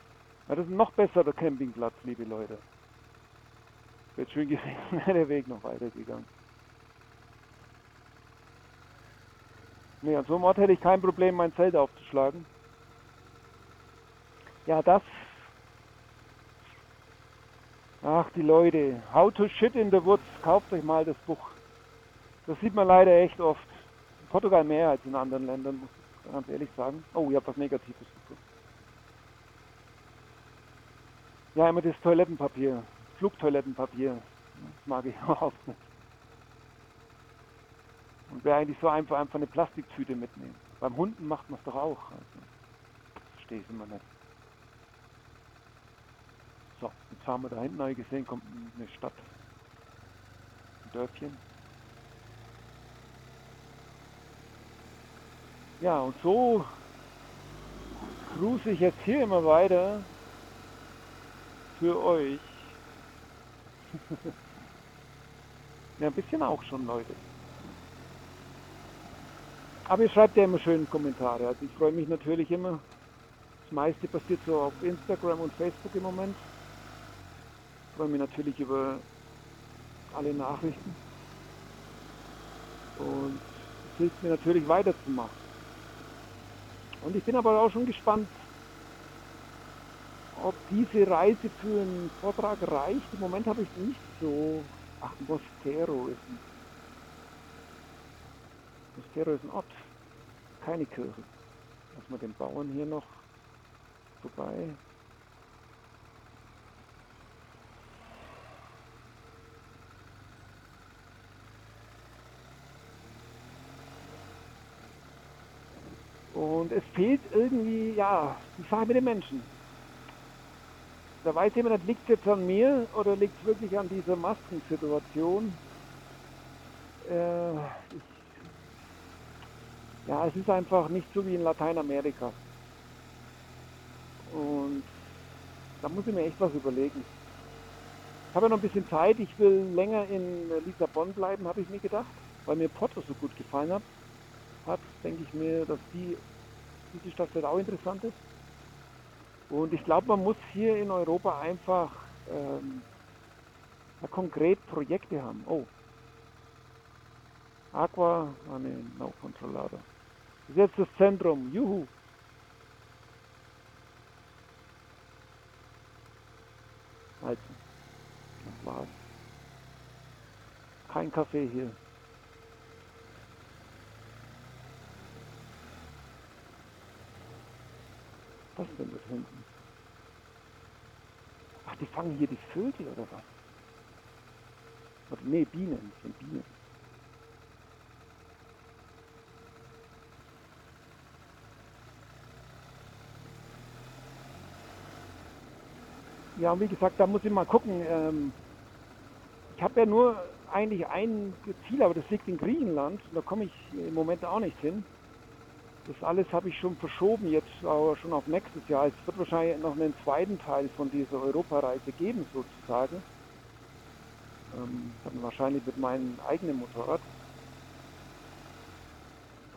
Ja, das ist ein noch besserer Campingplatz, liebe Leute. Wird schön gewesen, wäre der Weg noch weitergegangen. Nee, an so einem Ort hätte ich kein Problem, mein Zelt aufzuschlagen. Ja, das. Ach, die Leute. How to shit in the woods. Kauft euch mal das Buch. Das sieht man leider echt oft. In Portugal mehr als in anderen Ländern, muss ich ganz ehrlich sagen. Oh, ihr habt was Negatives gefunden. Ja, immer das Toilettenpapier. Flugtoilettenpapier. Das mag ich (laughs) überhaupt nicht. Und wäre eigentlich so einfach, einfach eine Plastiktüte mitnehmen. Beim Hunden macht man es doch auch. Also, verstehe ich immer nicht. So, jetzt haben wir da hinten neu gesehen, kommt eine Stadt. Ein Dörfchen. Ja, und so cruise ich jetzt hier immer weiter für euch. Ja, ein bisschen auch schon, Leute. Aber ihr schreibt ja immer schöne Kommentare. Also ich freue mich natürlich immer. Das meiste passiert so auf Instagram und Facebook im Moment. Ich freue mich natürlich über alle Nachrichten. Und es hilft mir natürlich weiterzumachen. Und ich bin aber auch schon gespannt, ob diese Reise für einen Vortrag reicht. Im Moment habe ich nicht so. Ach, Mostero ist ein. Mostero ist ein Ort. Keine Kirche. Lassen wir den Bauern hier noch vorbei. Und es fehlt irgendwie, ja, die Sache mit den Menschen. Da weiß jemand, das liegt jetzt an mir oder liegt es wirklich an dieser Maskensituation. Äh, ich, ja, es ist einfach nicht so wie in Lateinamerika. Und da muss ich mir echt was überlegen. Ich habe ja noch ein bisschen Zeit, ich will länger in Lissabon bleiben, habe ich mir gedacht, weil mir Porto so gut gefallen hat. Hat, denke ich mir, dass die, diese Stadt vielleicht auch interessant ist. Und ich glaube, man muss hier in Europa einfach ähm, konkret Projekte haben. Oh. Aqua, ah ne, no controlado. Das ist jetzt das Zentrum. Juhu. Also, das war's. Kein Kaffee hier. Was denn da hinten? Ach, die fangen hier die Vögel oder was? Oder, nee, Bienen, das sind Bienen. Ja, und wie gesagt, da muss ich mal gucken. Ähm, ich habe ja nur eigentlich ein Ziel, aber das liegt in Griechenland. Da komme ich im Moment auch nicht hin. Das alles habe ich schon verschoben, jetzt aber schon auf nächstes Jahr. Es wird wahrscheinlich noch einen zweiten Teil von dieser Europareise geben, sozusagen. Ähm, dann wahrscheinlich mit meinem eigenen Motorrad.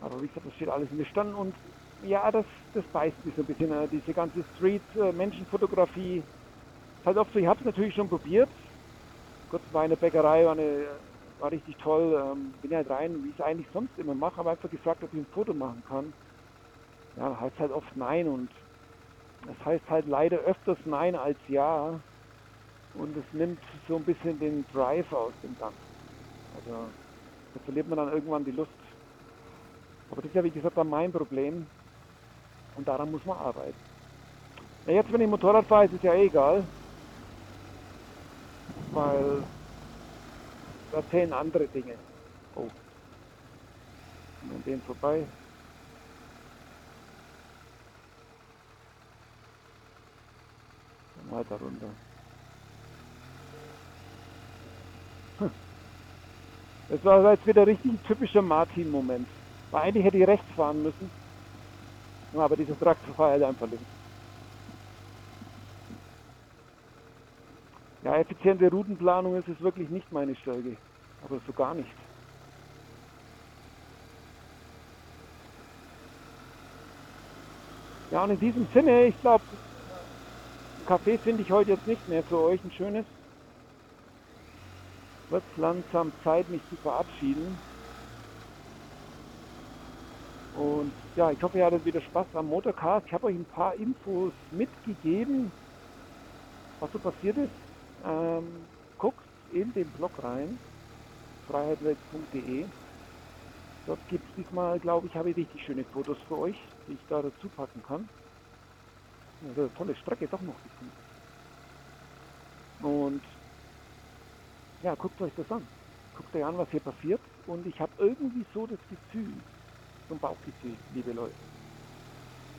Aber wie gesagt, das steht alles in der Stand und ja, das, das beißt mich so ein bisschen. Äh, diese ganze Street-Menschenfotografie. Äh, halt oft so, ich habe es natürlich schon probiert. Kurz war eine Bäckerei, war, eine, war richtig toll. Ähm, bin halt rein, wie ich es eigentlich sonst immer mache, aber einfach gefragt, ob ich ein Foto machen kann ja, heißt halt oft Nein und das heißt halt leider öfters Nein als Ja und es nimmt so ein bisschen den Drive aus dem Ganzen. Also da verliert man dann irgendwann die Lust. Aber das ist ja wie gesagt dann mein Problem und daran muss man arbeiten. Ja, jetzt wenn ich Motorrad fahre, ist es ja eh egal. weil da zählen andere Dinge. Oh. An den vorbei. Weiter runter. Hm. Das war jetzt wieder richtig ein typischer Martin-Moment. Weil eigentlich hätte ich rechts fahren müssen. Aber dieser Traktor fährt halt einfach links. Ja, effiziente Routenplanung ist es wirklich nicht meine Stärke. Aber so gar nicht. Ja, und in diesem Sinne, ich glaube, Kaffee finde ich heute jetzt nicht mehr für euch ein schönes. Wird langsam Zeit, mich zu verabschieden. Und ja, ich hoffe, ihr hattet wieder Spaß am Motorcast. Ich habe euch ein paar Infos mitgegeben, was so passiert ist. Ähm, guckt in den Blog rein, freiheitwelt.de. Dort gibt es diesmal, glaube ich, habe ich richtig schöne Fotos für euch, die ich da dazu packen kann. Eine tolle Strecke doch noch gefunden. Und ja, guckt euch das an. Guckt euch an, was hier passiert. Und ich habe irgendwie so das Gefühl, so ein Bauchgefühl, liebe Leute.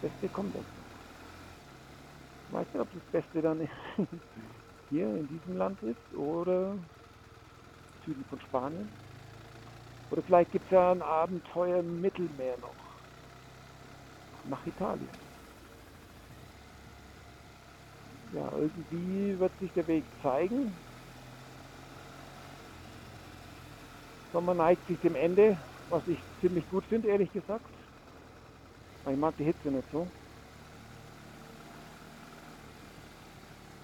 Das Beste kommt jetzt Ich weiß nicht, ob das Beste dann (laughs) hier in diesem Land ist oder Süden von Spanien. Oder vielleicht gibt es ja ein Abenteuer im Mittelmeer noch. Nach Italien. Ja, irgendwie wird sich der Weg zeigen. Sommer neigt sich dem Ende, was ich ziemlich gut finde, ehrlich gesagt. Ich mag die Hitze nicht so.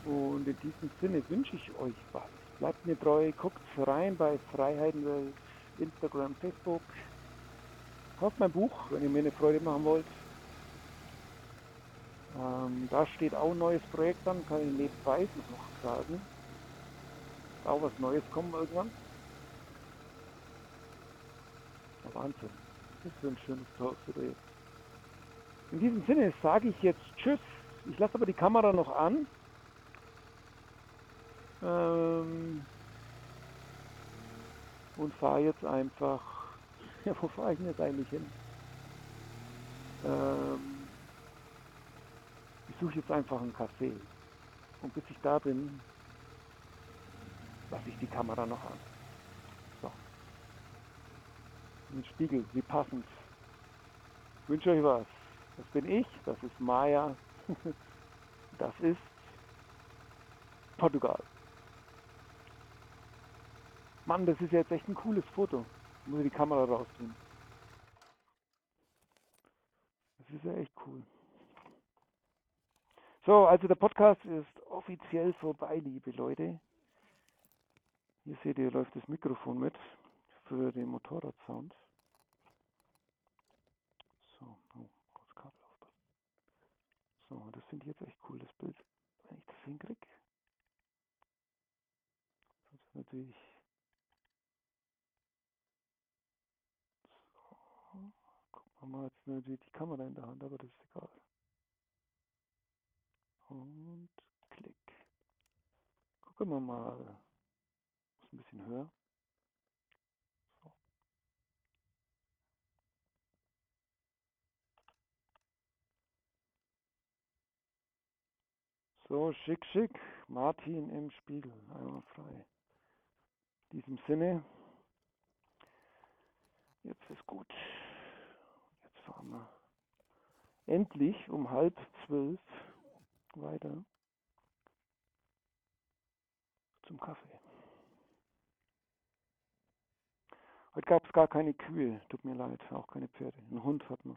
Und in diesem Sinne wünsche ich euch was. Bleibt mir treu, guckt rein bei Freiheitenwelt Instagram, Facebook. Kauft mein Buch, wenn ihr mir eine Freude machen wollt. Ähm, da steht auch ein neues Projekt an, kann ich nebenbei noch sagen. Auch was Neues kommen irgendwann. Ja, Wahnsinn. Das ist so ein schönes Haus oder jetzt. In diesem Sinne sage ich jetzt Tschüss. Ich lasse aber die Kamera noch an. Ähm, und fahre jetzt einfach, ja, (laughs) wo fahre ich denn jetzt eigentlich hin? Ähm, suche jetzt einfach einen Café. Und bis ich da bin, lasse ich die Kamera noch an. So. Ein Spiegel, wie passend. Ich wünsche euch was. Das bin ich, das ist Maya, (laughs) das ist Portugal. Mann, das ist jetzt echt ein cooles Foto. Ich muss die Kamera rausziehen. Das ist ja echt cool. So, also der Podcast ist offiziell vorbei, liebe Leute. Hier seht ihr, läuft das Mikrofon mit für den Motorradsound. So, oh, kurz Kabel aufpassen. So, das finde ich jetzt echt cool, das Bild. Wenn ich das hinkriege. Das ist natürlich Haben wir jetzt natürlich die Kamera in der Hand, aber das ist egal. Und klick. Gucken wir mal. Muss ein bisschen höher. So. So, schick, schick. Martin im Spiegel. Einmal frei. In diesem Sinne. Jetzt ist gut fahren wir endlich um halb zwölf weiter zum Kaffee. Heute gab es gar keine Kühe, tut mir leid, auch keine Pferde. Ein Hund hat man.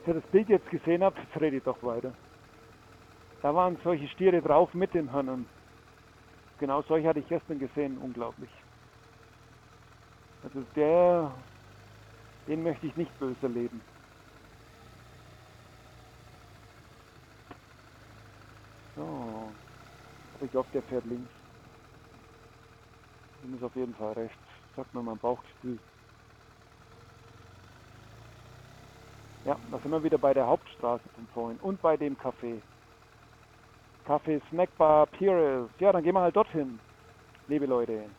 Falls ihr das Bild jetzt gesehen habt, jetzt rede ich doch weiter. Da waren solche Stiere drauf mit den Hörnern. Genau solche hatte ich gestern gesehen, unglaublich. Also der, Den möchte ich nicht böse erleben. So. Ich glaube, der fährt links. Dem ist auf jeden Fall rechts. Sagt mir mein Bauchgefühl. Ja, da sind wir wieder bei der Hauptstraße von vorhin und bei dem Café. Café Snackbar Pires. Ja, dann gehen wir halt dorthin, liebe Leute.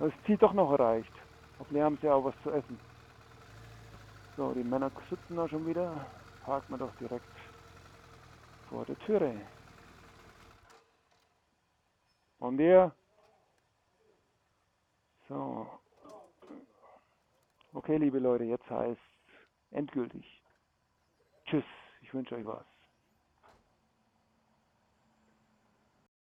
Das Ziel doch noch erreicht. Hoffentlich haben sie auch was zu essen. So, die Männer sitzen da schon wieder. Parken wir doch direkt vor der Türe. Und wir. So. Okay, liebe Leute, jetzt heißt endgültig. Tschüss, ich wünsche euch was.